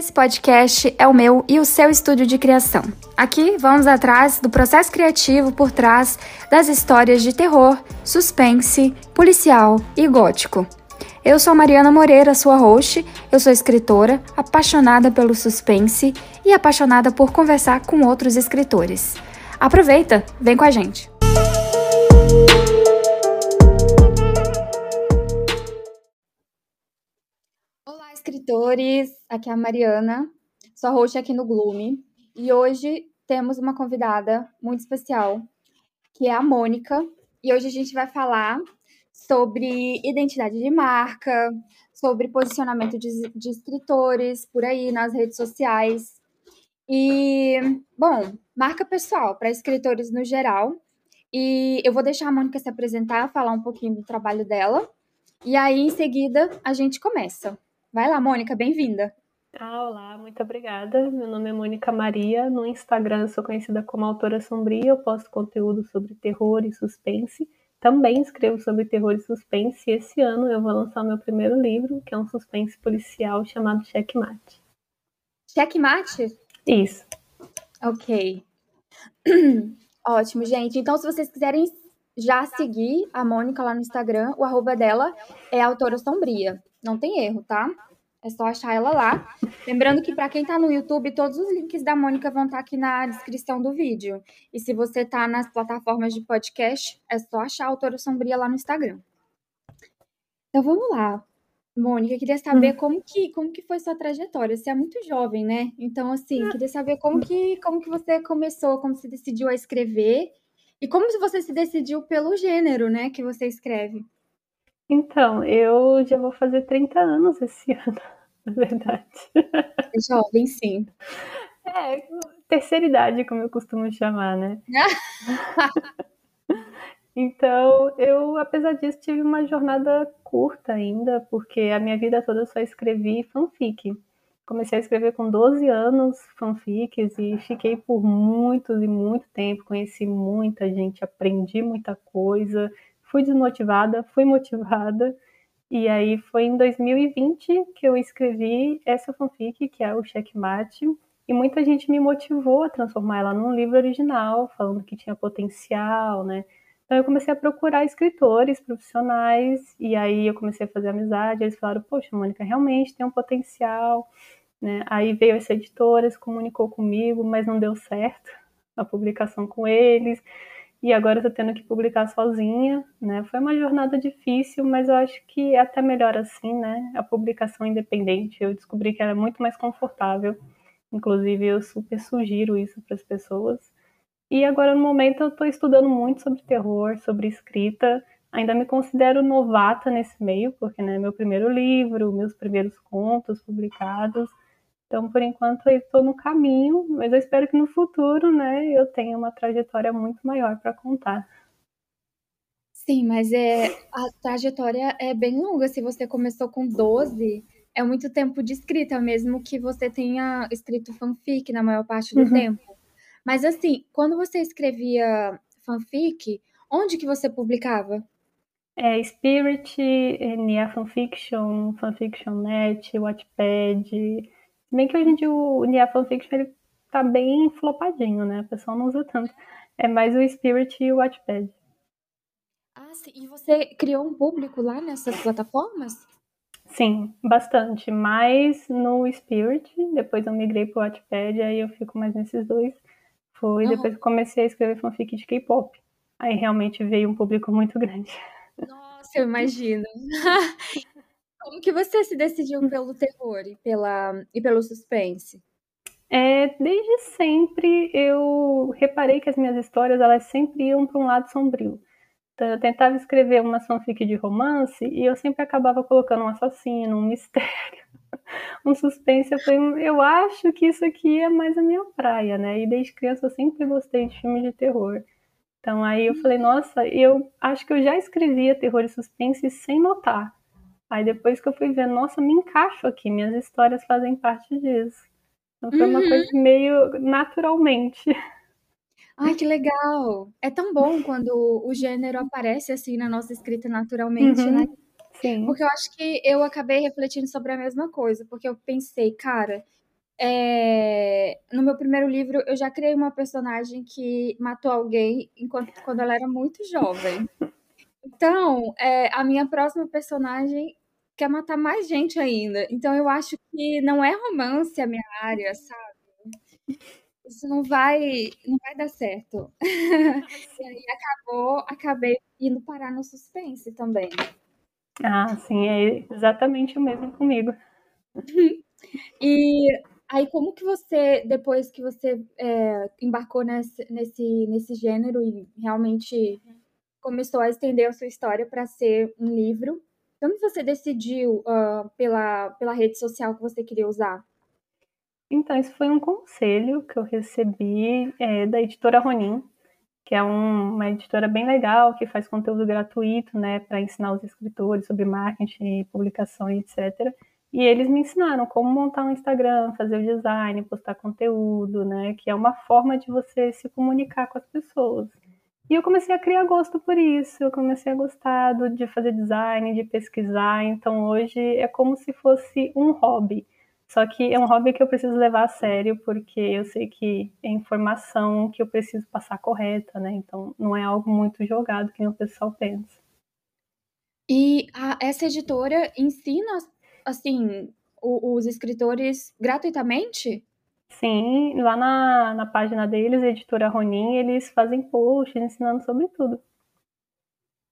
Esse podcast é o meu e o seu estúdio de criação. Aqui vamos atrás do processo criativo por trás das histórias de terror, suspense, policial e gótico. Eu sou Mariana Moreira, sua host. Eu sou escritora, apaixonada pelo suspense e apaixonada por conversar com outros escritores. Aproveita, vem com a gente. Escritores. Aqui é a Mariana, sua host aqui no Gloom. E hoje temos uma convidada muito especial, que é a Mônica. E hoje a gente vai falar sobre identidade de marca, sobre posicionamento de, de escritores por aí nas redes sociais. E, bom, marca pessoal para escritores no geral. E eu vou deixar a Mônica se apresentar, falar um pouquinho do trabalho dela. E aí, em seguida, a gente começa. Vai lá, Mônica, bem-vinda. Ah, olá, muito obrigada. Meu nome é Mônica Maria. No Instagram eu sou conhecida como autora sombria. Eu posto conteúdo sobre terror e suspense. Também escrevo sobre terror e suspense e esse ano eu vou lançar o meu primeiro livro, que é um suspense policial chamado Checkmate. Checkmate? Isso. Ok. Ótimo, gente. Então, se vocês quiserem já seguir a Mônica lá no Instagram, o arroba dela é Autora Sombria. Não tem erro, tá? É só achar ela lá. Lembrando que para quem está no YouTube, todos os links da Mônica vão estar tá aqui na descrição do vídeo. E se você está nas plataformas de podcast, é só achar a Autora Sombria lá no Instagram. Então vamos lá. Mônica, queria saber hum. como que como que foi sua trajetória. Você é muito jovem, né? Então assim, queria saber como que como que você começou, como você decidiu a escrever e como você se decidiu pelo gênero, né, que você escreve. Então, eu já vou fazer 30 anos esse ano, na verdade. É jovem, sim. É, terceira idade, como eu costumo chamar, né? então, eu, apesar disso, tive uma jornada curta ainda, porque a minha vida toda eu só escrevi fanfic. Comecei a escrever com 12 anos fanfics e fiquei por muitos e muito tempo, conheci muita gente, aprendi muita coisa, fui desmotivada, fui motivada. E aí foi em 2020 que eu escrevi essa fanfic, que é o Checkmate, e muita gente me motivou a transformar ela num livro original, falando que tinha potencial, né? Então eu comecei a procurar escritores profissionais, e aí eu comecei a fazer amizade, eles falaram, poxa, Mônica, realmente tem um potencial, né? Aí veio essa editora, se comunicou comigo, mas não deu certo a publicação com eles e agora eu tô tendo que publicar sozinha, né? Foi uma jornada difícil, mas eu acho que é até melhor assim, né? A publicação independente, eu descobri que era muito mais confortável. Inclusive, eu super sugiro isso para as pessoas. E agora, no momento, eu estou estudando muito sobre terror, sobre escrita. Ainda me considero novata nesse meio, porque né, meu primeiro livro, meus primeiros contos publicados. Então, por enquanto, eu estou no caminho, mas eu espero que no futuro, né, eu tenha uma trajetória muito maior para contar. Sim, mas é, a trajetória é bem longa. Se você começou com 12, é muito tempo de escrita, mesmo que você tenha escrito fanfic na maior parte do uhum. tempo. Mas assim, quando você escrevia fanfic, onde que você publicava? É Spirit, Nia Fanfiction, Fanfiction.net, Wattpad, se bem que hoje em dia o Nia Fanfiction ele tá bem flopadinho, né? O pessoal não usa tanto. É mais o Spirit e o Wattpad. Ah, sim. E você criou um público lá nessas plataformas? Sim, bastante. Mais no Spirit, depois eu migrei pro Wattpad, aí eu fico mais nesses dois. Foi uhum. depois que comecei a escrever fanfic de K-pop. Aí realmente veio um público muito grande. Nossa, eu imagino. Como que você se decidiu pelo terror e, pela, e pelo suspense? É, desde sempre eu reparei que as minhas histórias elas sempre iam para um lado sombrio. Então, eu tentava escrever uma fanfic de romance e eu sempre acabava colocando um assassino, um mistério, um suspense. Eu, falei, eu acho que isso aqui é mais a minha praia, né? E desde criança eu sempre gostei de filmes de terror. Então aí eu falei, nossa, eu acho que eu já escrevia terror e suspense sem notar. Aí depois que eu fui ver, nossa, me encaixo aqui, minhas histórias fazem parte disso. Então foi uhum. uma coisa meio naturalmente. Ai, que legal! É tão bom quando o gênero aparece assim na nossa escrita naturalmente, uhum. né? Sim. Porque eu acho que eu acabei refletindo sobre a mesma coisa, porque eu pensei, cara, é, no meu primeiro livro, eu já criei uma personagem que matou alguém enquanto, quando ela era muito jovem. Então, é, a minha próxima personagem quer matar mais gente ainda. Então, eu acho que não é romance a minha área, sabe? Isso não vai, não vai dar certo. e aí acabou, acabei indo parar no suspense também. Ah, sim, é exatamente o mesmo comigo. e Aí, como que você, depois que você é, embarcou nesse, nesse, nesse gênero e realmente começou a estender a sua história para ser um livro, como você decidiu uh, pela, pela rede social que você queria usar? Então, isso foi um conselho que eu recebi é, da editora Ronin, que é um, uma editora bem legal, que faz conteúdo gratuito, né, para ensinar os escritores sobre marketing, publicação e etc. E eles me ensinaram como montar um Instagram, fazer o design, postar conteúdo, né? Que é uma forma de você se comunicar com as pessoas. E eu comecei a criar gosto por isso, eu comecei a gostar de fazer design, de pesquisar. Então hoje é como se fosse um hobby. Só que é um hobby que eu preciso levar a sério, porque eu sei que é informação que eu preciso passar correta, né? Então não é algo muito jogado que o pessoal pensa. E a, essa editora ensina assim, os escritores gratuitamente? Sim, lá na, na página deles, Editora Ronin, eles fazem posts ensinando sobre tudo.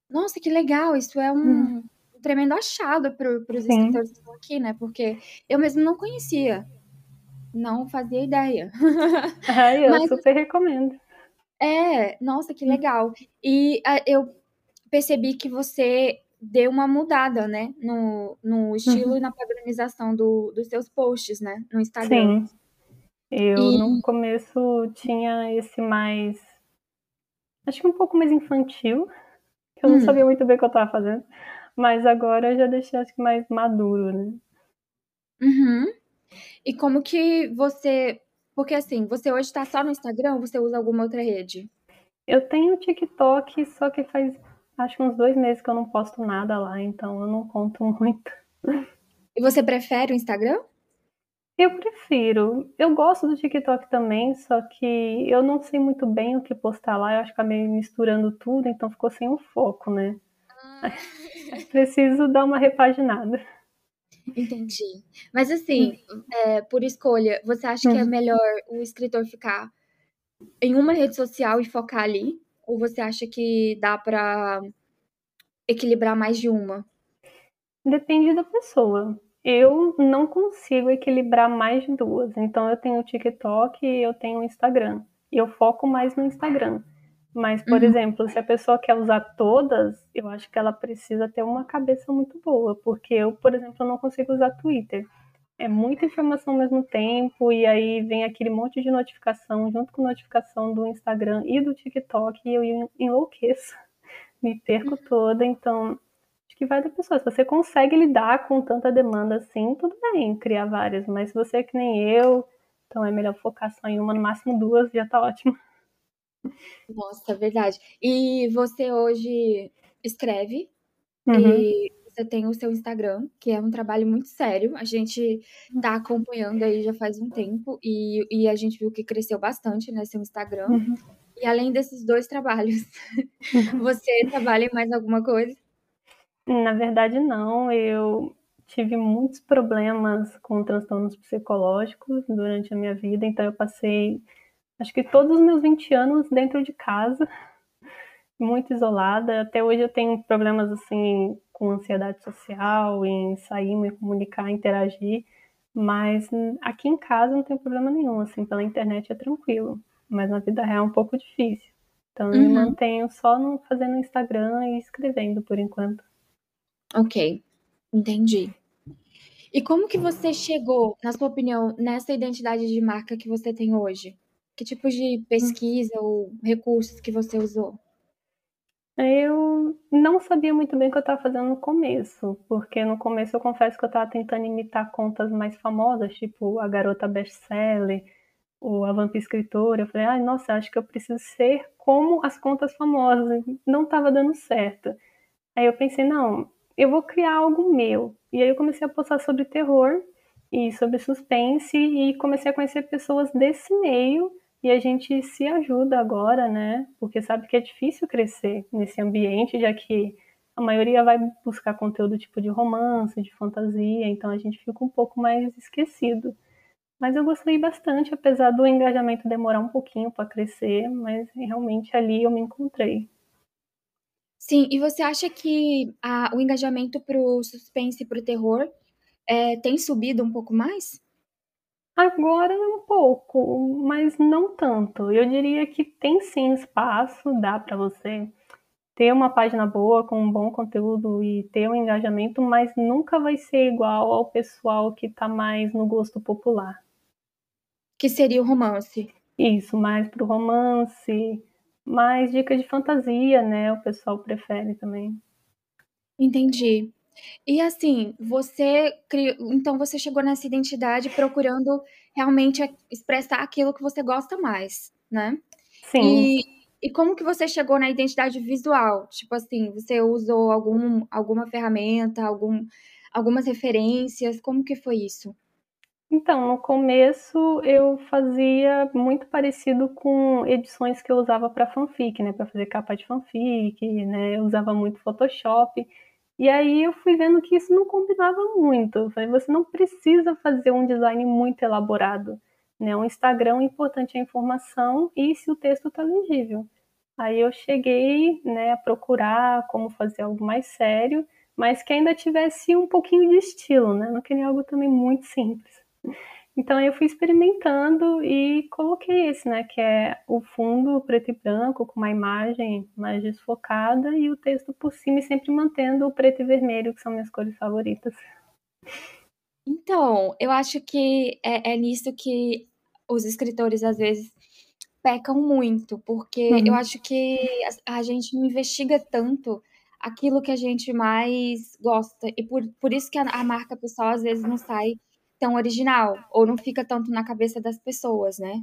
Nossa, que legal! Isso é um, hum. tremendo achado para os escritores que estão aqui, né? Porque eu mesmo não conhecia. Não fazia ideia. Ah, eu Mas, super recomendo. É, nossa, que legal. E uh, eu percebi que você deu uma mudada, né? No, no estilo uhum. e na padronização do, dos seus posts, né? No Instagram. Sim. Eu e... no começo tinha esse mais. Acho que um pouco mais infantil. Que eu não hum. sabia muito bem o que eu tava fazendo. Mas agora eu já deixei acho que mais maduro, né? Uhum. E como que você. Porque assim, você hoje tá só no Instagram ou você usa alguma outra rede? Eu tenho TikTok, só que faz acho que uns dois meses que eu não posto nada lá, então eu não conto muito. E você prefere o Instagram? Eu prefiro. Eu gosto do TikTok também, só que eu não sei muito bem o que postar lá. Eu acho que acabei misturando tudo, então ficou sem o foco, né? Ah. Preciso dar uma repaginada. Entendi. Mas assim, hum. é, por escolha, você acha que é hum. melhor o escritor ficar em uma rede social e focar ali? Ou você acha que dá para equilibrar mais de uma? Depende da pessoa. Eu não consigo equilibrar mais de duas. Então eu tenho o TikTok e eu tenho o Instagram. E eu foco mais no Instagram. Mas, por uhum. exemplo, se a pessoa quer usar todas, eu acho que ela precisa ter uma cabeça muito boa, porque eu, por exemplo, não consigo usar Twitter é muita informação ao mesmo tempo, e aí vem aquele monte de notificação junto com notificação do Instagram e do TikTok, e eu enlouqueço, me perco toda, então que vai da pessoa. Se você consegue lidar com tanta demanda assim, tudo bem, criar várias, mas se você é que nem eu, então é melhor focar só em uma, no máximo duas, já tá ótimo. Nossa, verdade. E você hoje escreve uhum. e você tem o seu Instagram, que é um trabalho muito sério. A gente tá acompanhando aí já faz um tempo e, e a gente viu que cresceu bastante, né, seu Instagram. Uhum. E além desses dois trabalhos, você trabalha em mais alguma coisa? Na verdade, não. Eu tive muitos problemas com transtornos psicológicos durante a minha vida, então eu passei acho que todos os meus 20 anos dentro de casa, muito isolada. Até hoje eu tenho problemas assim com ansiedade social, em sair, me comunicar, interagir. Mas aqui em casa não tem problema nenhum, assim, pela internet é tranquilo. Mas na vida real é um pouco difícil. Então eu me uhum. mantenho só no, fazendo Instagram e escrevendo por enquanto. Ok, entendi. E como que você chegou, na sua opinião, nessa identidade de marca que você tem hoje? Que tipo de pesquisa ou recursos que você usou? Eu não sabia muito bem o que eu estava fazendo no começo, porque no começo eu confesso que eu estava tentando imitar contas mais famosas, tipo a Garota Bestseller, ou a Vamp Escritora. Eu falei, ai, nossa, acho que eu preciso ser como as contas famosas. Não estava dando certo. Aí eu pensei, não, eu vou criar algo meu. E aí eu comecei a postar sobre terror, e sobre suspense e comecei a conhecer pessoas desse meio e a gente se ajuda agora, né? Porque sabe que é difícil crescer nesse ambiente, já que a maioria vai buscar conteúdo tipo de romance, de fantasia, então a gente fica um pouco mais esquecido. Mas eu gostei bastante, apesar do engajamento demorar um pouquinho para crescer, mas realmente ali eu me encontrei. Sim, e você acha que a, o engajamento pro suspense e pro terror é, tem subido um pouco mais? Agora um pouco, mas não tanto. Eu diria que tem sim espaço, dá para você ter uma página boa com um bom conteúdo e ter um engajamento, mas nunca vai ser igual ao pessoal que está mais no gosto popular. Que seria o romance. Isso, mais pro romance, mais dicas de fantasia, né? O pessoal prefere também. Entendi. E assim, você criou, então você chegou nessa identidade procurando realmente expressar aquilo que você gosta mais, né? Sim. E, e como que você chegou na identidade visual? Tipo assim, você usou algum, alguma ferramenta, algum, algumas referências? Como que foi isso? Então, no começo eu fazia muito parecido com edições que eu usava para fanfic, né, para fazer capa de fanfic, né, eu usava muito Photoshop. E aí eu fui vendo que isso não combinava muito. Eu falei, você não precisa fazer um design muito elaborado, né? O Instagram importante é a informação e se o texto está legível. Aí eu cheguei, né, a procurar como fazer algo mais sério, mas que ainda tivesse um pouquinho de estilo, né? Não queria algo também muito simples. Então eu fui experimentando e coloquei esse, né, que é o fundo preto e branco com uma imagem mais desfocada e o texto por cima e sempre mantendo o preto e vermelho, que são minhas cores favoritas. Então, eu acho que é, é nisso que os escritores às vezes pecam muito, porque uhum. eu acho que a, a gente não investiga tanto aquilo que a gente mais gosta. E por, por isso que a, a marca pessoal às vezes não sai tão original, ou não fica tanto na cabeça das pessoas, né?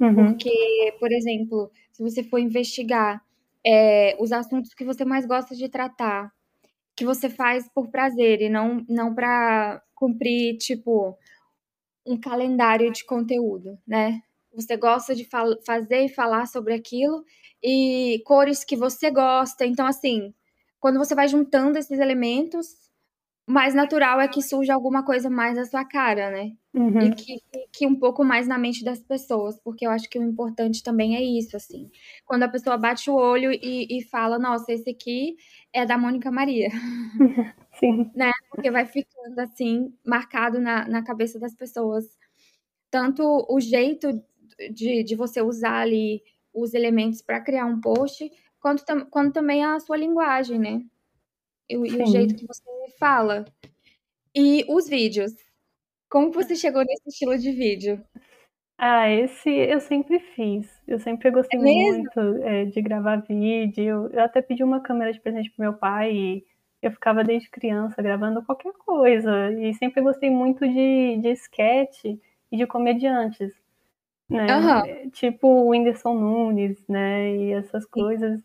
Uhum. Porque, por exemplo, se você for investigar é, os assuntos que você mais gosta de tratar, que você faz por prazer e não, não para cumprir, tipo, um calendário de conteúdo, né? Você gosta de fazer e falar sobre aquilo e cores que você gosta. Então, assim, quando você vai juntando esses elementos, mais natural é que surja alguma coisa mais da sua cara, né? Uhum. E que fique um pouco mais na mente das pessoas, porque eu acho que o importante também é isso, assim. Quando a pessoa bate o olho e, e fala, nossa, esse aqui é da Mônica Maria. Sim. Né? Porque vai ficando, assim, marcado na, na cabeça das pessoas. Tanto o jeito de, de você usar ali os elementos para criar um post, quanto, quanto também a sua linguagem, né? E, e o jeito que você fala. E os vídeos. Como você chegou nesse estilo de vídeo? Ah, esse eu sempre fiz. Eu sempre gostei é muito é, de gravar vídeo. Eu até pedi uma câmera de presente pro meu pai e eu ficava desde criança gravando qualquer coisa. E sempre gostei muito de, de sketch e de comediantes. Né? Uhum. Tipo o Whindersson Nunes, né? E essas coisas.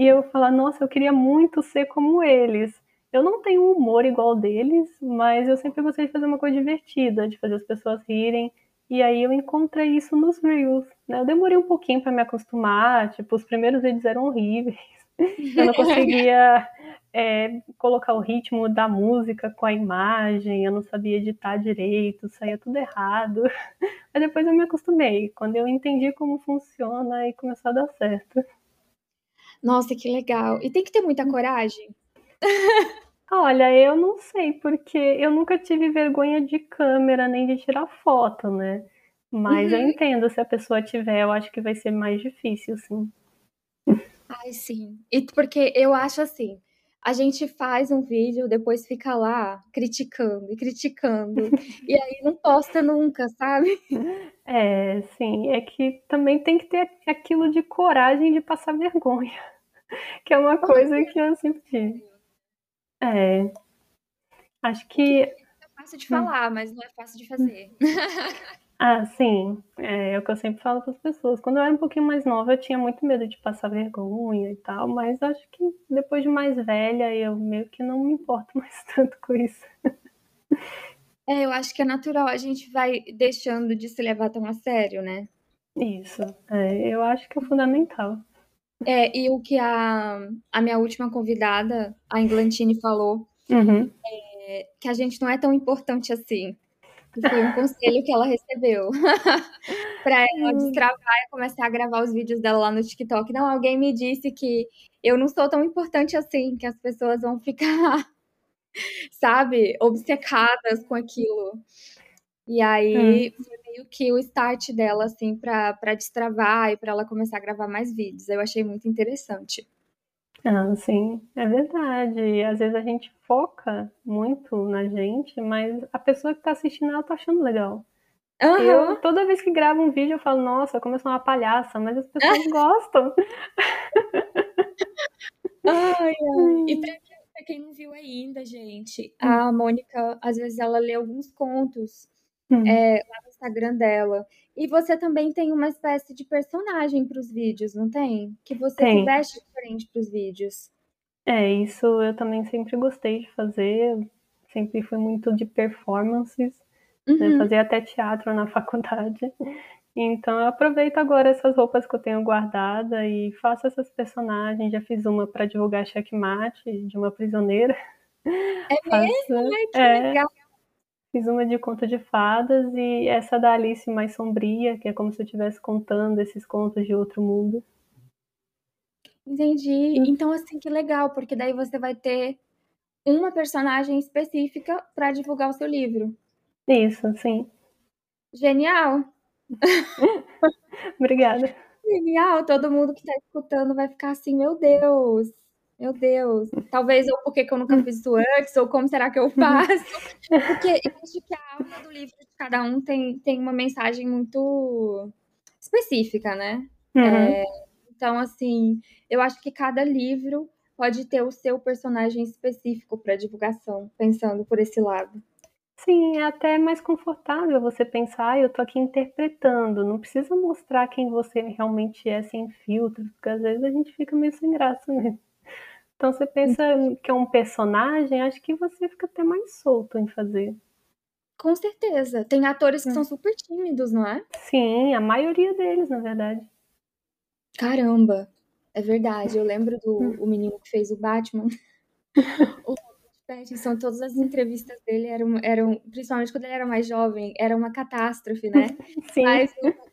E eu falar, nossa, eu queria muito ser como eles. Eu não tenho um humor igual deles, mas eu sempre gostei de fazer uma coisa divertida, de fazer as pessoas rirem. E aí eu encontrei isso nos Reels. Né? Eu demorei um pouquinho para me acostumar, tipo, os primeiros vídeos eram horríveis. Eu não conseguia é, colocar o ritmo da música com a imagem, eu não sabia editar direito, saía tudo errado. Mas depois eu me acostumei. Quando eu entendi como funciona, aí começou a dar certo. Nossa, que legal. E tem que ter muita coragem? Olha, eu não sei, porque eu nunca tive vergonha de câmera nem de tirar foto, né? Mas uhum. eu entendo, se a pessoa tiver, eu acho que vai ser mais difícil, sim. Ai, sim. E porque eu acho assim, a gente faz um vídeo, depois fica lá criticando e criticando, e aí não posta nunca, sabe? É, sim, é que também tem que ter aquilo de coragem de passar vergonha, que é uma coisa que eu sempre tive. É. Acho que. É fácil de falar, mas não é fácil de fazer. Ah, sim. É, é o que eu sempre falo para as pessoas. Quando eu era um pouquinho mais nova, eu tinha muito medo de passar vergonha e tal, mas acho que depois de mais velha, eu meio que não me importo mais tanto com isso. É, eu acho que é natural, a gente vai deixando de se levar tão a sério, né? Isso, é, eu acho que é fundamental. É, e o que a, a minha última convidada, a Inglantine, falou, Uhum. é que a gente não é tão importante assim. Foi um conselho que ela recebeu. pra ela destravar e começar a gravar os vídeos dela lá no TikTok. Não, alguém me disse que eu não sou tão importante assim, que as pessoas vão ficar, sabe, obcecadas com aquilo. E aí foi meio que o start dela, assim, pra, pra destravar e pra ela começar a gravar mais vídeos. Eu achei muito interessante. Ah, sim, é verdade. Às vezes a gente foca muito na gente, mas a pessoa que tá assistindo, ela tá achando legal. Aham. Eu, toda vez que gravo um vídeo, eu falo, nossa, como eu sou uma palhaça, mas as pessoas gostam. Ai, ai. E pra quem, pra quem não viu ainda, gente, a Mônica, às vezes, ela lê alguns contos Hum. é, lá no Instagram dela. E você também tem uma espécie de personagem pros vídeos, não tem? Que você se Tem. veste diferente pros vídeos. É, isso eu também sempre gostei de fazer. Sempre fui muito de performances, né? Uhum. Fazia até teatro na faculdade. Então eu aproveito agora essas roupas que eu tenho guardada e faço essas personagens. Já fiz uma para divulgar checkmate de uma prisioneira. É Faço- mesmo? Ai, que é, legal. Fiz uma de conto de fadas e essa da Alice mais sombria, que é como se eu estivesse contando esses contos de outro mundo. Entendi. Então, assim, que legal, porque daí você vai ter uma personagem específica pra divulgar o seu livro. Isso, sim. Genial! Obrigada. Genial! Todo mundo que tá escutando vai ficar assim, meu Deus, meu Deus. Talvez ou por que que eu nunca fiz isso antes, ou como será que eu faço? Porque eu acho que a alma do livro de cada um tem, tem uma mensagem muito específica, né? Uhum. Então, assim, eu acho que cada livro pode ter o seu personagem específico para divulgação, pensando por esse lado. Sim, é até mais confortável você pensar, ah, eu tô aqui interpretando, não precisa mostrar quem você realmente é sem filtro, porque às vezes a gente fica meio sem graça mesmo. Então você pensa que é um personagem, acho que você fica até mais solto em fazer. Com certeza. Tem atores Hum. que são super tímidos, não é? Sim, a maioria deles, na verdade. Caramba, é verdade. Eu lembro do Hum. o menino que fez o Batman. o Pattinson, todas as entrevistas dele eram, eram, principalmente quando ele era mais jovem, era uma catástrofe, né? Sim, Mas,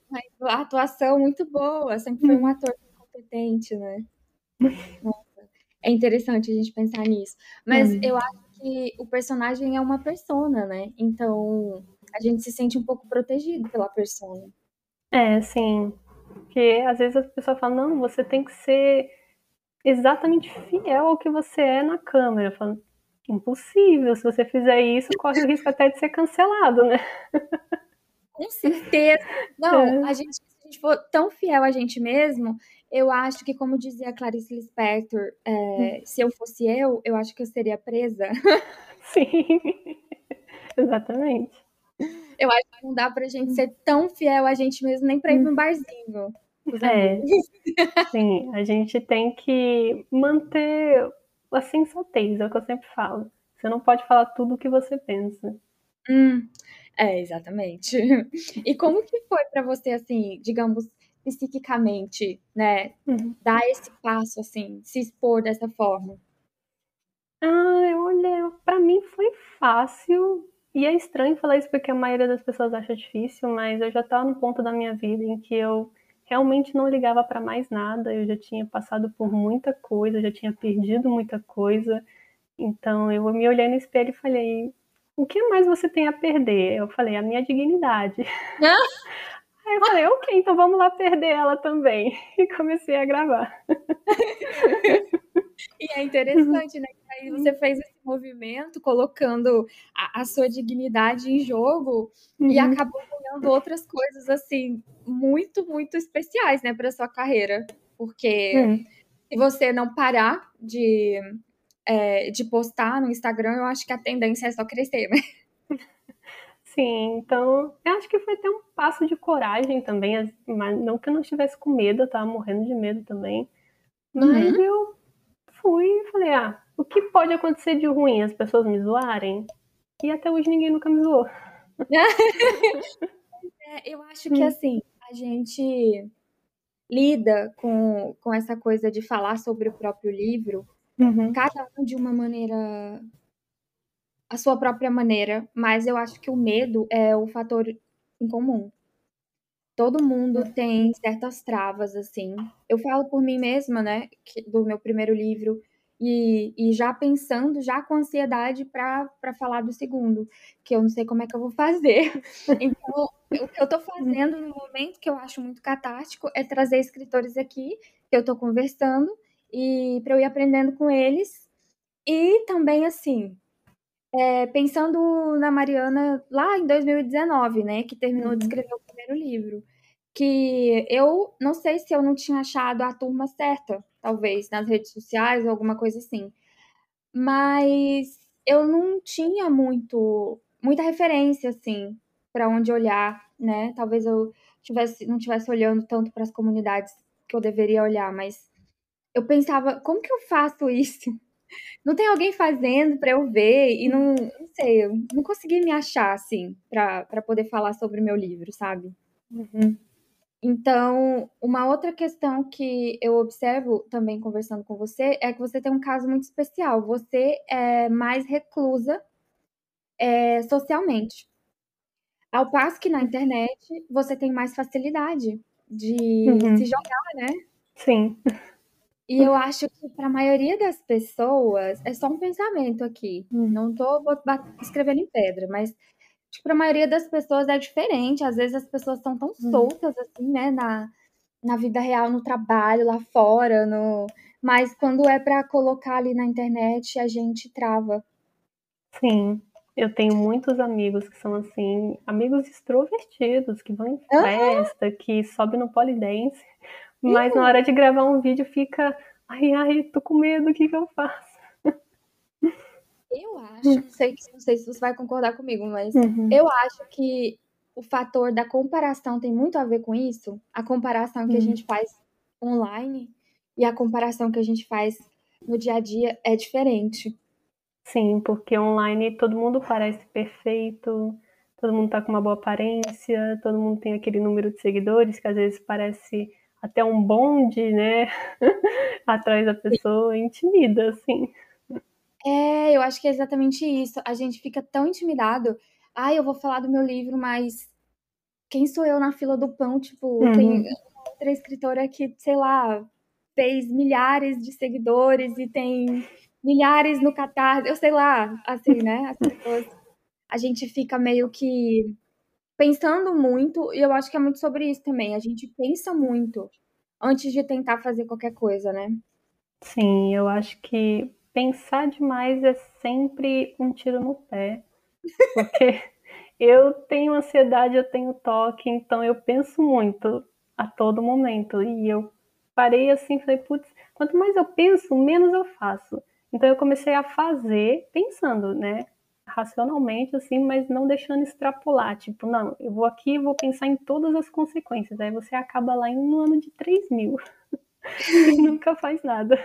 mas a atuação muito boa, sempre foi um ator competente, né? É interessante a gente pensar nisso. Mas Hum. eu acho que o personagem é uma persona, né? Então a gente se sente um pouco protegido pela persona. é, sim. Porque às vezes as pessoas falam, não, você tem que ser exatamente fiel ao que você é na câmera. Eu falo, impossível, se você fizer isso, corre o risco até de ser cancelado, né? Com certeza. Não, É. a gente, se a gente for tão fiel a gente mesmo, eu acho que, como dizia a Clarice Lispector, é, se eu fosse eu, eu acho que eu seria presa. Sim, exatamente. Eu acho que não dá pra gente ser tão fiel a gente mesmo, nem pra ir pra um barzinho. com os É, sim, a gente tem que manter a sensatez, é o que eu sempre falo. Você não pode falar tudo o que você pensa. Hum, é, exatamente. E como que foi pra você, assim, digamos, psiquicamente, né, Uhum. dar esse passo, assim, se expor dessa forma? Ah, olha, pra mim foi fácil. E é estranho falar isso porque a maioria das pessoas acha difícil, mas eu já estava no ponto da minha vida em que eu realmente não ligava pra mais nada. Eu já tinha passado por muita coisa, já tinha perdido muita coisa. Então eu me olhei no espelho e falei: o que mais você tem a perder? Eu falei: a minha dignidade. Aí eu falei: ok, então vamos lá perder ela também. E comecei a gravar. E é interessante, né? Que aí você fez esse movimento colocando a, a sua dignidade em jogo e Uhum. acabou ganhando outras coisas, assim, muito, muito especiais, né, para sua carreira. Porque Hum. se você não parar de, é, de postar no Instagram, eu acho que a tendência é só crescer, né? Sim, então eu acho que foi até um passo de coragem também, as- mas não que eu não estivesse com medo, eu tava morrendo de medo também. Mas Uhum. eu fui e falei, ah, o que pode acontecer de ruim? As pessoas me zoarem? E até hoje ninguém nunca me zoou. é, eu acho que assim, a gente lida com, com essa coisa de falar sobre o próprio livro, uhum. cada um de uma maneira, a sua própria maneira, mas eu acho que o medo é o fator em comum. Todo mundo tem certas travas, assim. Eu falo por mim mesma, né, do meu primeiro livro, e, e já pensando, já com ansiedade para falar do segundo, que eu não sei como é que eu vou fazer. Então, o que eu estou fazendo no momento, que eu acho muito catártico, é trazer escritores aqui, que eu estou conversando, e para eu ir aprendendo com eles. E também, assim, é, pensando na Mariana lá em 2019, né, que terminou de uhum. escrever o primeiro livro, que eu não sei se eu não tinha achado a turma certa talvez, nas redes sociais ou alguma coisa assim. Mas eu não tinha muito muita referência assim para onde olhar, né? Talvez eu tivesse não tivesse olhando tanto para as comunidades que eu deveria olhar, mas eu pensava, como que eu faço isso? Não tem alguém fazendo para eu ver e não, não sei, eu não consegui me achar assim para poder falar sobre o meu livro, sabe? Uhum. Então, uma outra questão que eu observo também conversando com você é que você tem um caso muito especial. Você é mais reclusa é, socialmente. Ao passo que na internet você tem mais facilidade de uhum. se jogar, né? Sim. E eu acho que para a maioria das pessoas é só um pensamento aqui. Não estou escrevendo em pedra, mas Acho que para a maioria das pessoas é diferente. Às vezes as pessoas são tão uhum. soltas assim, né, na, na vida real, no trabalho, lá fora, no mas quando é para colocar ali na internet, a gente trava. Sim. Eu tenho muitos amigos que são assim, amigos extrovertidos, que vão em festa, uhum. que sobem no polidense, mas uhum. na hora de gravar um vídeo fica, ai, ai, tô com medo, o que que eu faço? Eu acho, não sei, não sei se você vai concordar comigo, mas uhum. eu acho que o fator da comparação tem muito a ver com isso. A comparação que uhum. a gente faz online e a comparação que a gente faz no dia a dia é diferente. Sim, porque online todo mundo parece perfeito, todo mundo tá com uma boa aparência, todo mundo tem aquele número de seguidores que às vezes parece até um bonde, né? Atrás da pessoa, intimida, assim. É, eu acho que é exatamente isso. A gente fica tão intimidado. Ah, eu vou falar do meu livro, mas quem sou eu na fila do pão? Tipo, uhum. tem outra escritora que, sei lá, fez milhares de seguidores e tem milhares no Catarse, eu sei lá, assim, né? As pessoas, a gente fica meio que pensando muito, e eu acho que é muito sobre isso também. A gente pensa muito antes de tentar fazer qualquer coisa, né? Sim, eu acho que pensar demais é sempre um tiro no pé. Porque eu tenho ansiedade, eu tenho toque, então eu penso muito a todo momento. E eu parei assim, falei, putz, quanto mais eu penso, menos eu faço. Então eu comecei a fazer pensando, né? Racionalmente, assim, mas não deixando extrapolar. Tipo, não, eu vou aqui e vou pensar em todas as consequências. Aí você acaba lá em um ano de 3 mil. e nunca faz nada.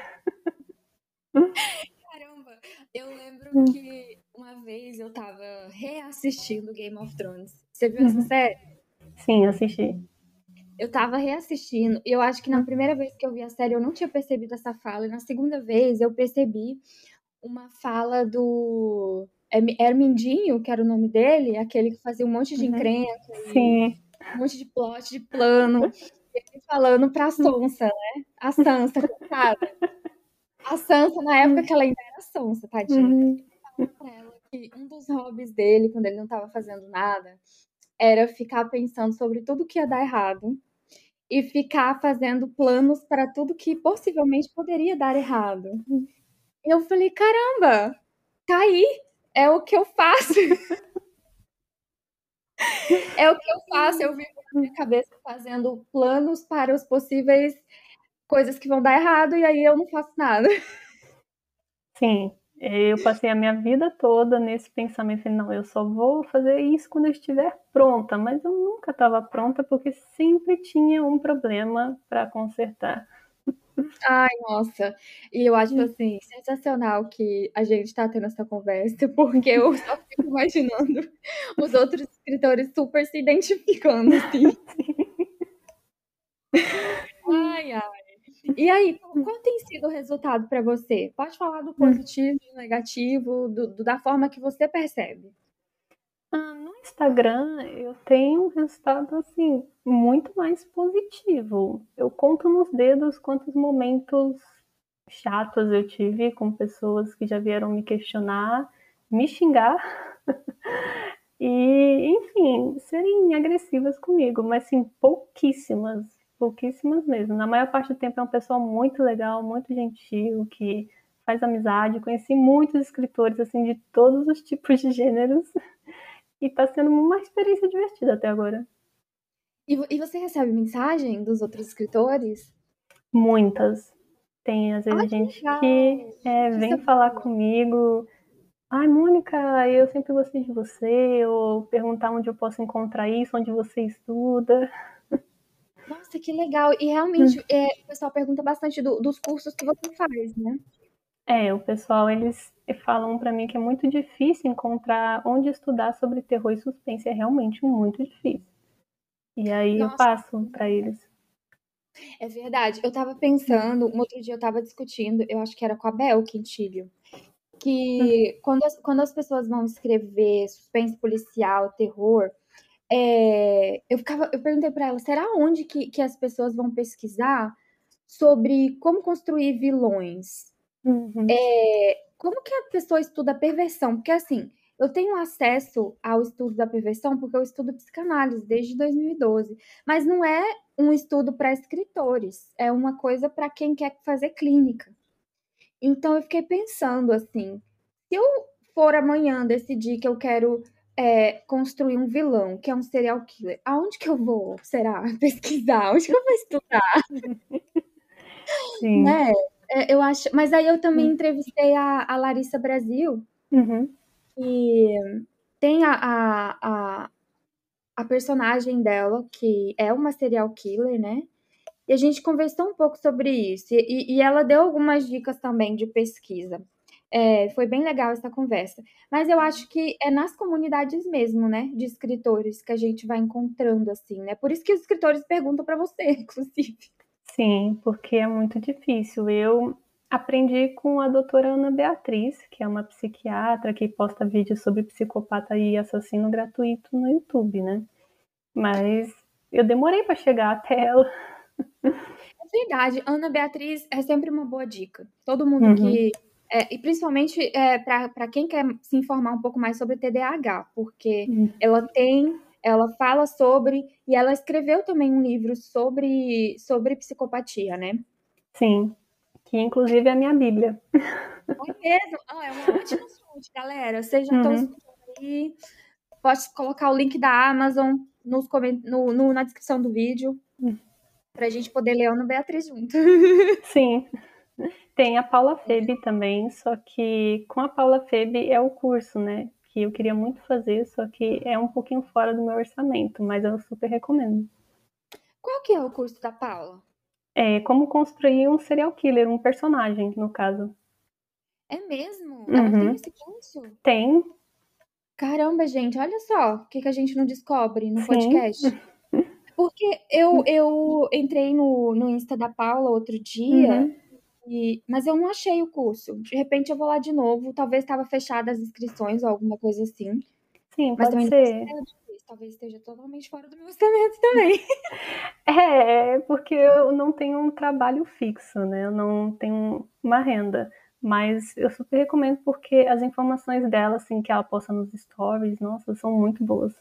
Caramba, eu lembro hum. que uma vez eu tava reassistindo Game of Thrones. Você viu essa uhum. série? Sim, assisti. Eu tava reassistindo, e eu acho que na primeira vez que eu vi a série eu não tinha percebido essa fala, e na segunda vez eu percebi uma fala do Hermindinho, que era o nome dele, aquele que fazia um monte de uhum. encrenca, Sim. um monte de plot, de plano, ele falando pra Sansa, né? A Sansa, coitada. A Sansa, na época uhum. que ela ainda era Sansa, tadinha. Uhum. Pra ela que um dos hobbies dele, quando ele não estava fazendo nada, era ficar pensando sobre tudo que ia dar errado e ficar fazendo planos para tudo que possivelmente poderia dar errado. Eu falei, caramba, tá aí, é o que eu faço. é o que eu faço, eu vivo na minha cabeça fazendo planos para os possíveis coisas que vão dar errado e aí eu não faço nada. Sim, eu passei a minha vida toda nesse pensamento, não, eu só vou fazer isso quando eu estiver pronta, mas eu nunca estava pronta porque sempre tinha um problema para consertar. Ai, nossa. E eu acho, assim, sensacional que a gente tá tendo essa conversa, porque eu só fico imaginando os outros escritores super se identificando, assim. Ai, ai. E aí, qual tem sido o resultado para você? Pode falar do positivo, do negativo, do, do, da forma que você percebe. Ah, no Instagram eu tenho um resultado assim muito mais positivo. Eu conto nos dedos quantos momentos chatos eu tive com pessoas que já vieram me questionar, me xingar e, enfim, serem agressivas comigo, mas sim pouquíssimas, pouquíssimas mesmo. Na maior parte do tempo é uma pessoa muito legal, muito gentil, que faz amizade. Conheci muitos escritores assim de todos os tipos de gêneros e tá sendo uma experiência divertida até agora. E, e você recebe mensagem dos outros escritores? Muitas. Tem, às vezes, Ai, gente que, que é, vem falar comigo. Ai, Mônica, eu sempre gostei de você. Ou perguntar onde eu posso encontrar isso, onde você estuda. Nossa, que legal. E realmente, hum. é, o pessoal pergunta bastante do, dos cursos que você faz, né? É, o pessoal, eles falam para mim que é muito difícil encontrar onde estudar sobre terror e suspense. É realmente muito difícil. E aí Nossa. eu passo para eles. É verdade. Eu tava pensando, um outro dia eu tava discutindo, eu acho que era com a Bel Quintilho, que quando as, quando as pessoas vão escrever suspense policial, terror, é, eu ficava, eu perguntei para ela, será onde que, que as pessoas vão pesquisar sobre como construir vilões? Uhum. É, como que a pessoa estuda a perversão? Porque assim, eu tenho acesso ao estudo da perversão porque eu estudo psicanálise desde 2012, mas não é um estudo para escritores, é uma coisa para quem quer fazer clínica. Então eu fiquei pensando assim, se eu for amanhã decidir que eu quero é, construir um vilão, que é um serial killer, aonde que eu vou, será, pesquisar? Onde que eu vou estudar? Sim. Né? É, eu acho, mas aí eu também hum. entrevistei a, a Larissa Brasil, uhum. e tem a, a, a, a, personagem dela, que é uma serial killer, né? E a gente conversou um pouco sobre isso, e, e ela deu algumas dicas também de pesquisa. É, foi bem legal essa conversa. Mas eu acho que é nas comunidades mesmo, né, de escritores que a gente vai encontrando assim, né? Por isso que os escritores perguntam para você, inclusive. Sim, porque é muito difícil. Eu aprendi com a doutora Ana Beatriz, que é uma psiquiatra que posta vídeos sobre psicopata e assassino gratuito no YouTube, né? Mas eu demorei para chegar até ela. É verdade, Ana Beatriz é sempre uma boa dica. Todo mundo uhum. que. É, e principalmente é, para quem quer se informar um pouco mais sobre TDAH, porque uhum. ela tem ela fala sobre e ela escreveu também um livro sobre sobre psicopatia, né? Sim, que inclusive é a minha Bíblia. É mesmo? Ah, é uma ótima fonte, galera. Vocês já estão uhum. aí. Pode colocar o link da Amazon nos no, no, na descrição do vídeo uhum. para a gente poder ler Ana Beatriz junto. Sim. Tem a Paula Febe também, só que com a Paula Febe é o curso, né? Que eu queria muito fazer, só que é um pouquinho fora do meu orçamento, mas eu super recomendo. Qual que é o curso da Paula? É como construir um serial killer, um personagem, no caso. É mesmo? Ela uhum. tem esse curso? Tem. Caramba, gente, olha só o que, que a gente não descobre no Sim. podcast. Porque eu, eu entrei no, no Insta da Paula outro dia uhum. E, mas eu não achei o curso. De repente eu vou lá de novo. Talvez estava fechada as inscrições ou alguma coisa assim. Sim, mas pode ser. Talvez esteja totalmente fora do meu orçamento também. É, porque eu não tenho um trabalho fixo, né? Eu não tenho uma renda. Mas eu super recomendo porque as informações dela, assim, que ela posta nos stories, nossa, são muito boas.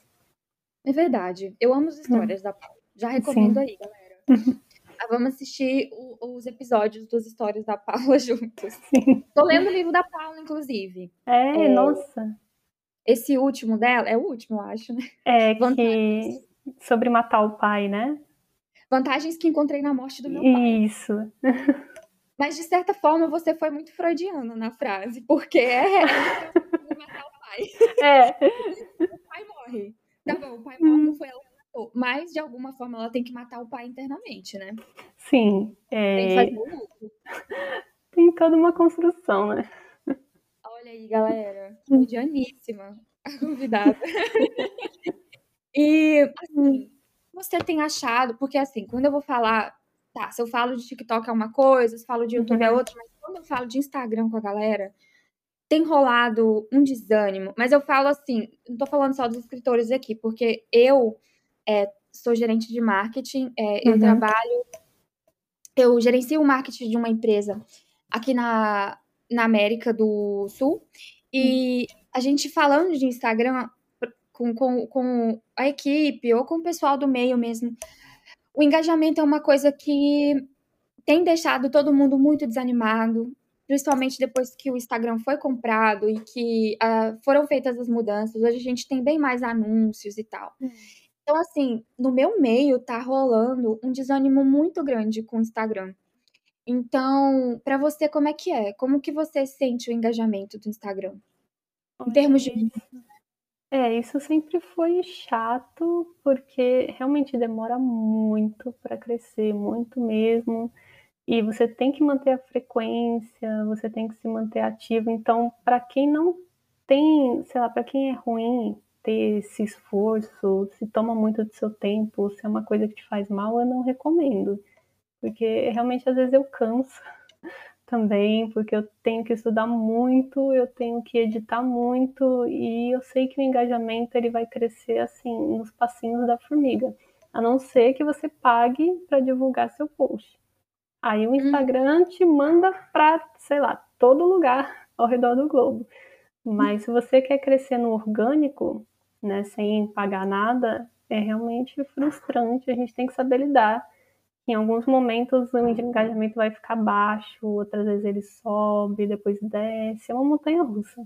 É verdade. Eu amo as histórias hum. da Paula. Já recomendo Sim. aí, galera. Ah, vamos assistir o, os episódios dos Histórias da Paula juntos. Sim. Tô lendo o livro da Paula, inclusive. É, é, nossa. Esse último dela, é o último, eu acho, né? É, Vantagens. que... sobre matar o pai, né? Vantagens que encontrei na morte do meu pai. Isso. Mas, de certa forma, você foi muito freudiana na frase, porque é matar o pai. É. O pai morre. Tá bom, o pai morre, não foi ela Mas, de alguma forma, ela tem que matar o pai internamente, né? Sim. É... Tem que fazer o. Tem toda uma construção, né? Olha aí, galera. Medianíssima a convidada. e, assim, você tem achado... Porque, assim, quando eu vou falar... Tá, se eu falo de TikTok é uma coisa, se eu falo de YouTube é uhum. é outra, mas quando eu falo de Instagram com a galera tem rolado um desânimo, mas eu falo assim, não tô falando só dos escritores aqui, porque eu é, sou gerente de marketing, é, eu uhum. trabalho, eu gerencio o marketing de uma empresa aqui na, na América do Sul, e uhum. a gente falando de Instagram com, com, com a equipe ou com o pessoal do meio mesmo, o engajamento é uma coisa que tem deixado todo mundo muito desanimado, principalmente depois que o Instagram foi comprado e que uh, foram feitas as mudanças. Hoje a gente tem bem mais anúncios e tal. Hum. Então, assim, no meu meio tá rolando um desânimo muito grande com o Instagram. Então, para você, como é que é? Como que você sente o engajamento do Instagram? Em termos de. É, isso sempre foi chato, porque realmente demora muito para crescer, muito mesmo. E você tem que manter a frequência, você tem que se manter ativo. Então, para quem não tem, sei lá, para quem é ruim ter esse esforço, se toma muito do seu tempo, se é uma coisa que te faz mal, eu não recomendo. Porque realmente às vezes eu canso também, porque eu tenho que estudar muito, eu tenho que editar muito e eu sei que o engajamento ele vai crescer assim nos passinhos da formiga, a não ser que você pague para divulgar seu post. Aí o Instagram te manda para, sei lá, todo lugar ao redor do globo. Mas se você quer crescer no orgânico, né, sem pagar nada, é realmente frustrante. A gente tem que saber lidar. Em alguns momentos o engajamento vai ficar baixo, outras vezes ele sobe, depois desce. É uma montanha russa.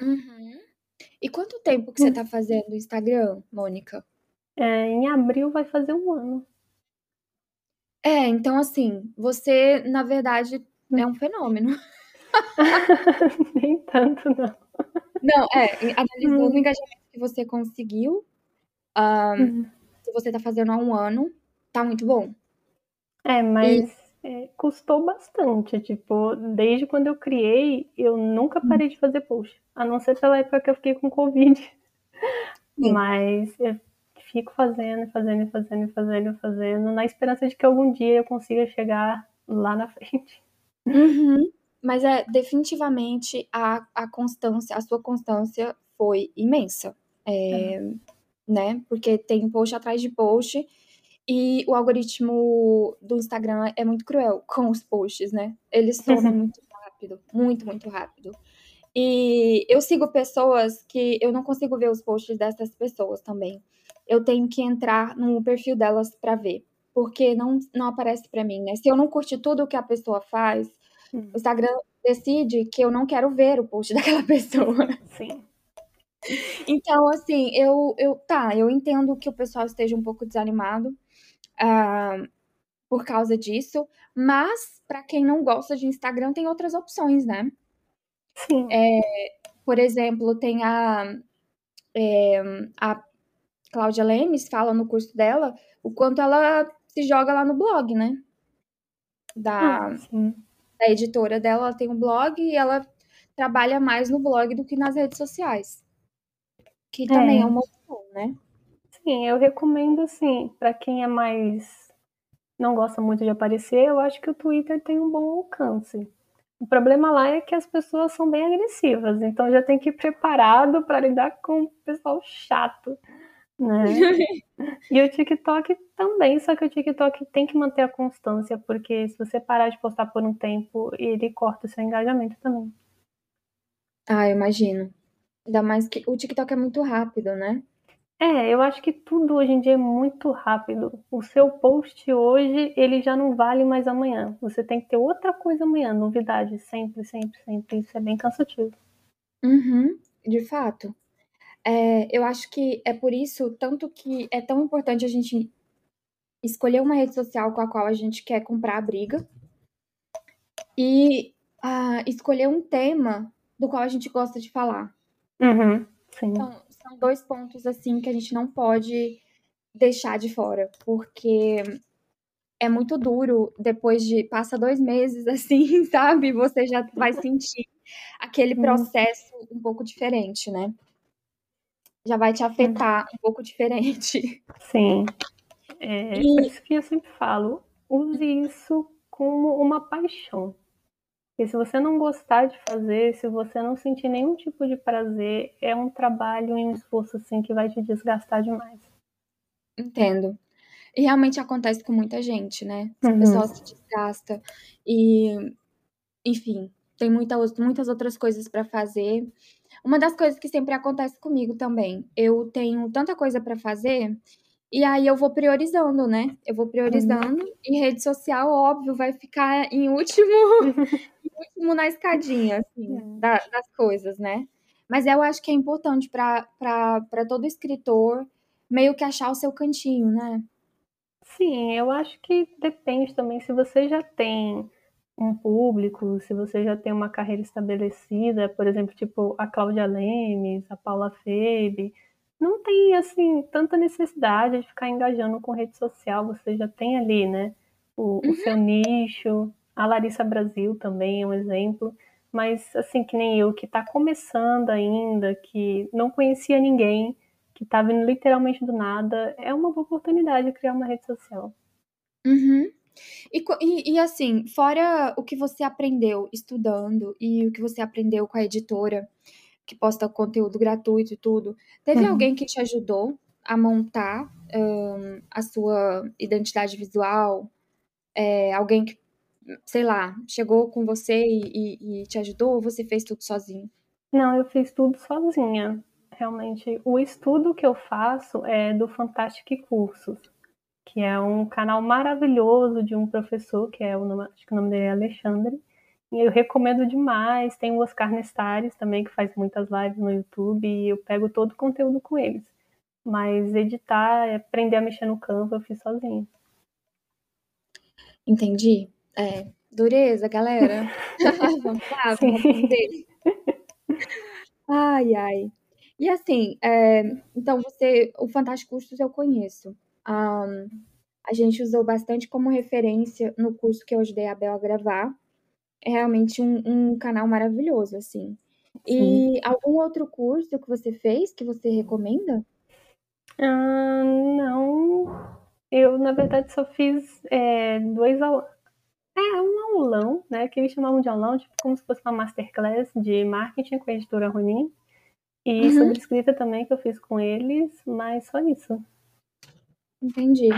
Uhum. E quanto tempo que você está fazendo o Instagram, Mônica? É, em abril vai fazer um ano. É, então assim, você, na verdade, é um fenômeno. Nem tanto, não. Não, é, analisando hum. o engajamento que você conseguiu, um, hum. se você tá fazendo há um ano, tá muito bom. É, mas e... é, custou bastante. Tipo, desde quando eu criei, eu nunca hum. parei hum. de fazer post. A não ser pela época que eu fiquei com Covid. Sim. Mas eu fico fazendo, fazendo, fazendo, fazendo, fazendo, na esperança de que algum dia eu consiga chegar lá na frente. Uhum. Mas é definitivamente a, a constância, a sua constância foi imensa. É, uhum. Né? Porque tem post atrás de post. E o algoritmo do Instagram é muito cruel com os posts, né? Eles somam muito rápido, muito, muito rápido. E eu sigo pessoas que eu não consigo ver os posts dessas pessoas também eu tenho que entrar no perfil delas para ver, porque não, não aparece para mim, né? Se eu não curtir tudo o que a pessoa faz, hum. o Instagram decide que eu não quero ver o post daquela pessoa. Sim. Então, assim, eu, eu tá, eu entendo que o pessoal esteja um pouco desanimado uh, por causa disso, mas para quem não gosta de Instagram, tem outras opções, né? Sim. É, por exemplo, tem a, é, a Cláudia Lemes fala no curso dela o quanto ela se joga lá no blog, né? Da, ah, da editora dela, ela tem um blog e ela trabalha mais no blog do que nas redes sociais. Que também é, é uma opção, né? Sim, eu recomendo, assim, para quem é mais. não gosta muito de aparecer, eu acho que o Twitter tem um bom alcance. O problema lá é que as pessoas são bem agressivas, então já tem que ir preparado para lidar com o pessoal chato. Né? e o TikTok também, só que o TikTok tem que manter a constância, porque se você parar de postar por um tempo, ele corta o seu engajamento também. Ah, eu imagino. Ainda mais que o TikTok é muito rápido, né? É, eu acho que tudo hoje em dia é muito rápido. O seu post hoje, ele já não vale mais amanhã. Você tem que ter outra coisa amanhã, novidade, sempre, sempre, sempre. Isso é bem cansativo. Uhum, de fato. É, eu acho que é por isso, tanto que é tão importante a gente escolher uma rede social com a qual a gente quer comprar a briga e uh, escolher um tema do qual a gente gosta de falar. Uhum. Então, são dois pontos, assim, que a gente não pode deixar de fora, porque é muito duro depois de passa dois meses assim, sabe? Você já vai sentir aquele processo um pouco diferente, né? Já vai te afetar um pouco diferente. Sim. É, e... Por isso que eu sempre falo, use isso como uma paixão. E se você não gostar de fazer, se você não sentir nenhum tipo de prazer, é um trabalho e um esforço assim que vai te desgastar demais. Entendo. E realmente acontece com muita gente, né? Uhum. pessoa se desgasta e, enfim, tem muita, muitas outras coisas para fazer. Uma das coisas que sempre acontece comigo também, eu tenho tanta coisa para fazer e aí eu vou priorizando, né? Eu vou priorizando uhum. e rede social, óbvio, vai ficar em último, em último na escadinha, assim, é. da, das coisas, né? Mas eu acho que é importante para todo escritor meio que achar o seu cantinho, né? Sim, eu acho que depende também se você já tem um público, se você já tem uma carreira estabelecida, por exemplo, tipo a Cláudia Lemes, a Paula Febe, não tem assim tanta necessidade de ficar engajando com rede social, você já tem ali, né, o, uhum. o seu nicho. A Larissa Brasil também é um exemplo, mas assim que nem eu que está começando ainda, que não conhecia ninguém, que tá vindo literalmente do nada, é uma boa oportunidade de criar uma rede social. Uhum. E, e, e, assim, fora o que você aprendeu estudando e o que você aprendeu com a editora, que posta conteúdo gratuito e tudo, teve uhum. alguém que te ajudou a montar um, a sua identidade visual? É, alguém que, sei lá, chegou com você e, e, e te ajudou ou você fez tudo sozinho? Não, eu fiz tudo sozinha realmente o estudo que eu faço é do Fantastic Cursos, que é um canal maravilhoso de um professor, que é o nome, acho que o nome dele é Alexandre. E eu recomendo demais. Tem o Oscar Nestares também, que faz muitas lives no YouTube, e eu pego todo o conteúdo com eles. Mas editar, aprender a mexer no Canva, eu fiz sozinho. Entendi. É, dureza, galera. vamos lá, vamos aprender. Ai, ai. E assim, é, então você, o Fantástico Cursos eu conheço. Um, a gente usou bastante como referência no curso que eu ajudei a Bel a gravar. É realmente um, um canal maravilhoso, assim. Sim. E algum outro curso que você fez que você recomenda? Uh, não. Eu, na verdade, só fiz é, dois aulão. É, um aulão, né? Que eles chamavam de aulão, tipo como se fosse uma masterclass de marketing com a editora Ronin. E uhum. sobre escrita também que eu fiz com eles, mas só isso. Entendi.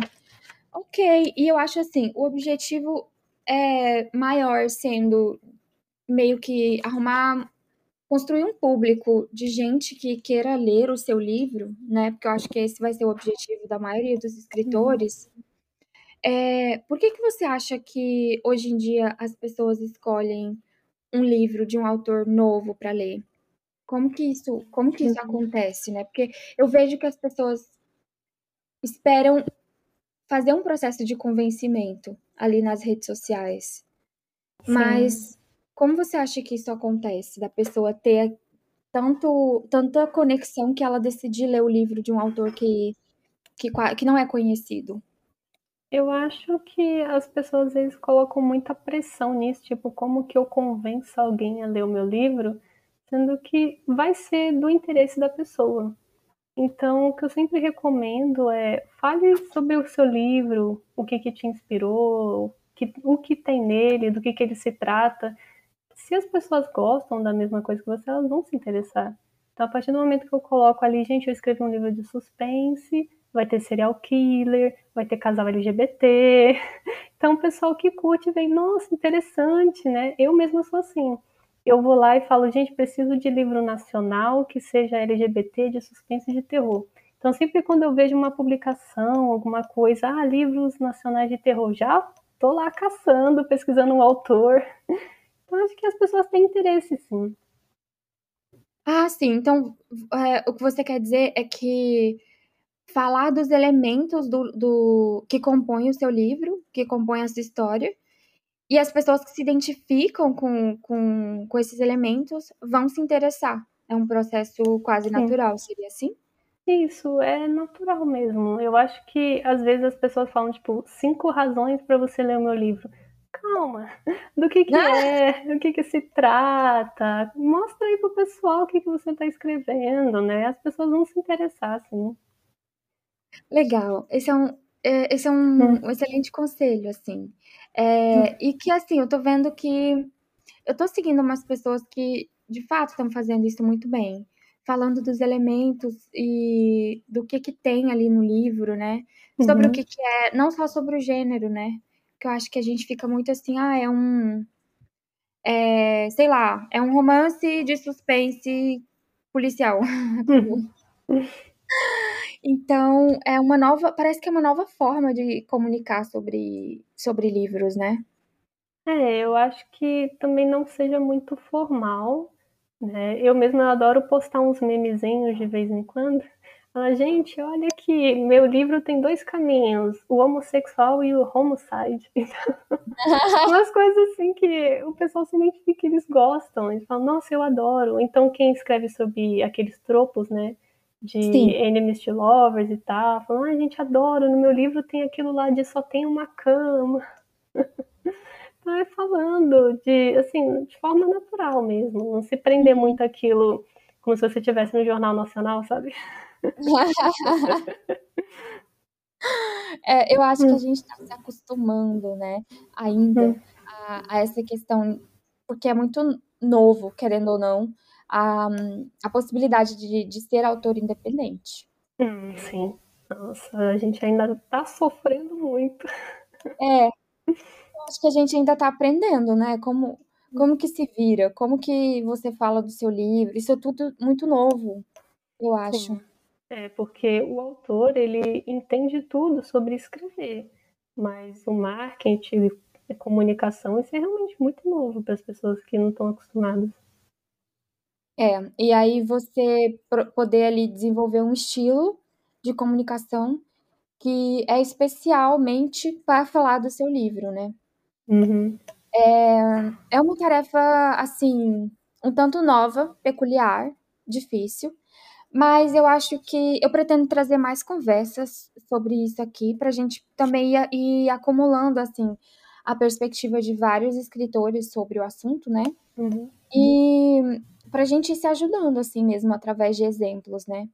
Ok, e eu acho assim, o objetivo é maior sendo meio que arrumar, construir um público de gente que queira ler o seu livro, né? Porque eu acho que esse vai ser o objetivo da maioria dos escritores. Uhum. É, por que, que você acha que hoje em dia as pessoas escolhem um livro de um autor novo para ler? Como que isso, como que isso uhum. acontece, né? Porque eu vejo que as pessoas esperam fazer um processo de convencimento ali nas redes sociais. Sim. Mas como você acha que isso acontece? Da pessoa ter tanto, tanta conexão que ela decidir ler o livro de um autor que, que, que não é conhecido? Eu acho que as pessoas às vezes colocam muita pressão nisso, tipo, como que eu convenço alguém a ler o meu livro? sendo que vai ser do interesse da pessoa. Então, o que eu sempre recomendo é fale sobre o seu livro, o que, que te inspirou, que, o que tem nele, do que, que ele se trata. Se as pessoas gostam da mesma coisa que você, elas vão se interessar. Então, a partir do momento que eu coloco ali, gente, eu escrevi um livro de suspense, vai ter serial killer, vai ter casal LGBT. Então, o pessoal que curte vem, nossa, interessante, né? Eu mesma sou assim eu vou lá e falo, gente, preciso de livro nacional que seja LGBT, de suspense de terror. Então, sempre quando eu vejo uma publicação, alguma coisa, ah, livros nacionais de terror, já tô lá caçando, pesquisando um autor. Então, acho que as pessoas têm interesse, sim. Ah, sim. Então, é, o que você quer dizer é que falar dos elementos do, do que compõem o seu livro, que compõem essa história, e as pessoas que se identificam com, com, com esses elementos vão se interessar. É um processo quase natural, seria assim? Isso, é natural mesmo. Eu acho que às vezes as pessoas falam, tipo, cinco razões para você ler o meu livro. Calma, do que que é, do que que se trata, mostra aí pro pessoal o que que você está escrevendo, né? As pessoas vão se interessar, assim. Legal, esse é um, é, esse é um, hum. um excelente conselho, assim. É, hum. E que, assim, eu tô vendo que eu tô seguindo umas pessoas que, de fato, estão fazendo isso muito bem falando dos elementos e do que que tem ali no livro, né? Sobre uhum. o que que é, não só sobre o gênero, né? Que eu acho que a gente fica muito assim, ah, é um é, sei lá, é um romance de suspense policial. Então, é uma nova, parece que é uma nova forma de comunicar sobre sobre livros, né? É, eu acho que também não seja muito formal, né? Eu mesma adoro postar uns memezinhos de vez em quando. Fala, gente, olha aqui, meu livro tem dois caminhos, o homossexual e o homicide. Então, umas coisas assim que o pessoal se identifica, eles gostam. Eles falam, nossa, eu adoro. Então, quem escreve sobre aqueles tropos, né? De Sim. enemies to lovers e tal, falam, ah, gente, adoro, no meu livro tem aquilo lá de só tem uma cama. vai falando de, assim, de forma natural mesmo, não se prender muito aquilo como se você estivesse no Jornal Nacional, sabe? é, eu acho que a hum. gente está se acostumando, né, ainda hum. a, a, essa questão, porque é muito novo, querendo ou não, a, a possibilidade de, de ser autor independente. Hum, sim. Nossa, a gente ainda está sofrendo muito. É, acho que a gente ainda está aprendendo, né? Como, como que se vira, como que você fala do seu livro. Isso é tudo muito novo, eu acho. Sim. É, porque o autor, ele entende tudo sobre escrever, mas o marketing, a comunicação, isso é realmente muito novo para as pessoas que não estão acostumadas. É, e aí você poder ali desenvolver um estilo de comunicação que é especialmente para falar do seu livro, né? Uhum. É, é uma tarefa, assim, um tanto nova, peculiar, difícil, mas eu acho que eu pretendo trazer mais conversas sobre isso aqui, para a gente também ir, ir, acumulando, assim, a perspectiva de vários escritores sobre o assunto, né? Uhum. E para a gente ir se ajudando, assim mesmo, através de exemplos, né?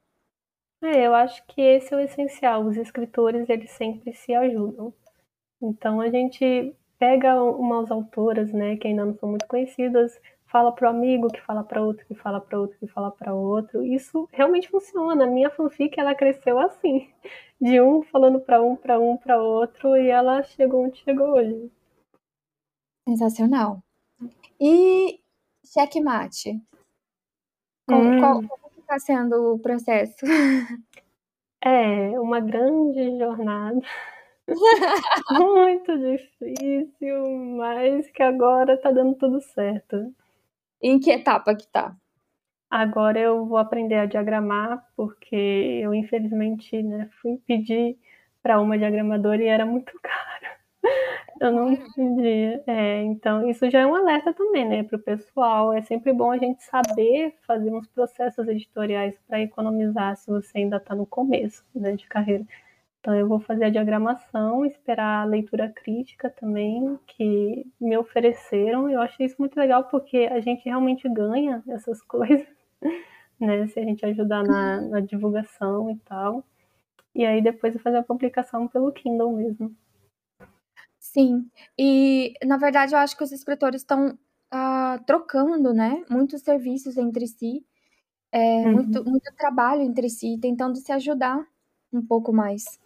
É, eu acho que esse é o essencial. Os escritores, eles sempre se ajudam. Então, a gente pega umas autoras, né, que ainda não são muito conhecidas, fala pro amigo, que fala para outro, que fala para outro, que fala para outro. Isso realmente funciona. A minha fanfic ela cresceu assim, de um falando para um, para um, para outro e ela chegou onde chegou hoje. Sensacional. E checkmate. Qual, hum. qual, está sendo o processo? É uma grande jornada. Muito difícil, mas que agora tá dando tudo certo. Em que etapa que tá? Agora eu vou aprender a diagramar, porque eu infelizmente né, fui pedir para uma diagramadora e era muito caro. Eu não entendi. É, então, isso já é um alerta também, né, para o pessoal. É sempre bom a gente saber fazer uns processos editoriais para economizar se você ainda está no começo né, de carreira. Então eu vou fazer a diagramação, esperar a leitura crítica também que me ofereceram. Eu achei isso muito legal porque a gente realmente ganha essas coisas, né? Se a gente ajudar na, na divulgação e tal. E aí depois eu fazer a publicação pelo Kindle mesmo. Sim, e na verdade eu acho que os escritores estão uh, trocando, né? Muitos serviços entre si, é, uhum. muito, muito trabalho entre si, tentando se ajudar um pouco mais.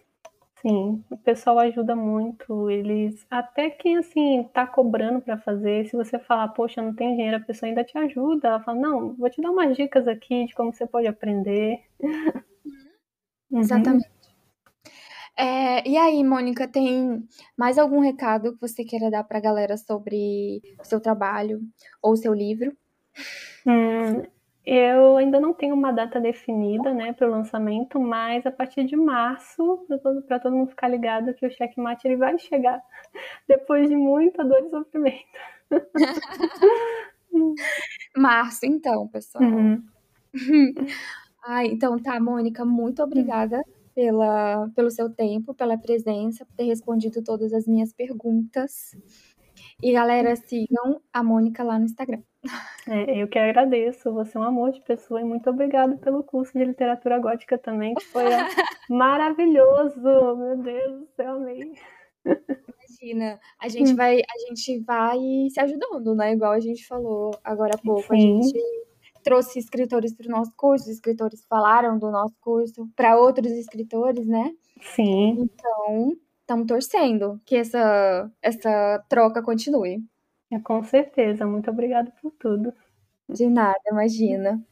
Sim, o pessoal ajuda muito. Eles, até quem assim tá cobrando para fazer, se você falar, poxa, não tenho dinheiro, a pessoa ainda te ajuda. Ela fala, não, vou te dar umas dicas aqui de como você pode aprender. Uhum. Exatamente. É, e aí, Mônica, tem mais algum recado que você queira dar para a galera sobre o seu trabalho ou o seu livro? Hum, eu ainda não tenho uma data definida, né, para o lançamento, mas a partir de março, para todo, todo mundo ficar ligado que o checkmate ele vai chegar depois de muita dor e sofrimento. março, então, pessoal. Uhum. Ah, então tá, Mônica, muito obrigada pela, pelo seu tempo, pela presença, por ter respondido todas as minhas perguntas. E galera, sigam a Mônica lá no Instagram. É, eu que agradeço, você é um amor de pessoa e muito obrigado pelo curso de literatura gótica também, que foi maravilhoso. Meu Deus do céu, amei. Imagina, a gente vai, a gente vai se ajudando, né? Igual a gente falou agora há pouco, Sim. a gente trouxe escritores para o nosso curso, escritores falaram do nosso curso para outros escritores, né? Sim. Então, estamos torcendo que essa, essa troca continue. É, com certeza. Muito obrigada por tudo. De nada, imagina.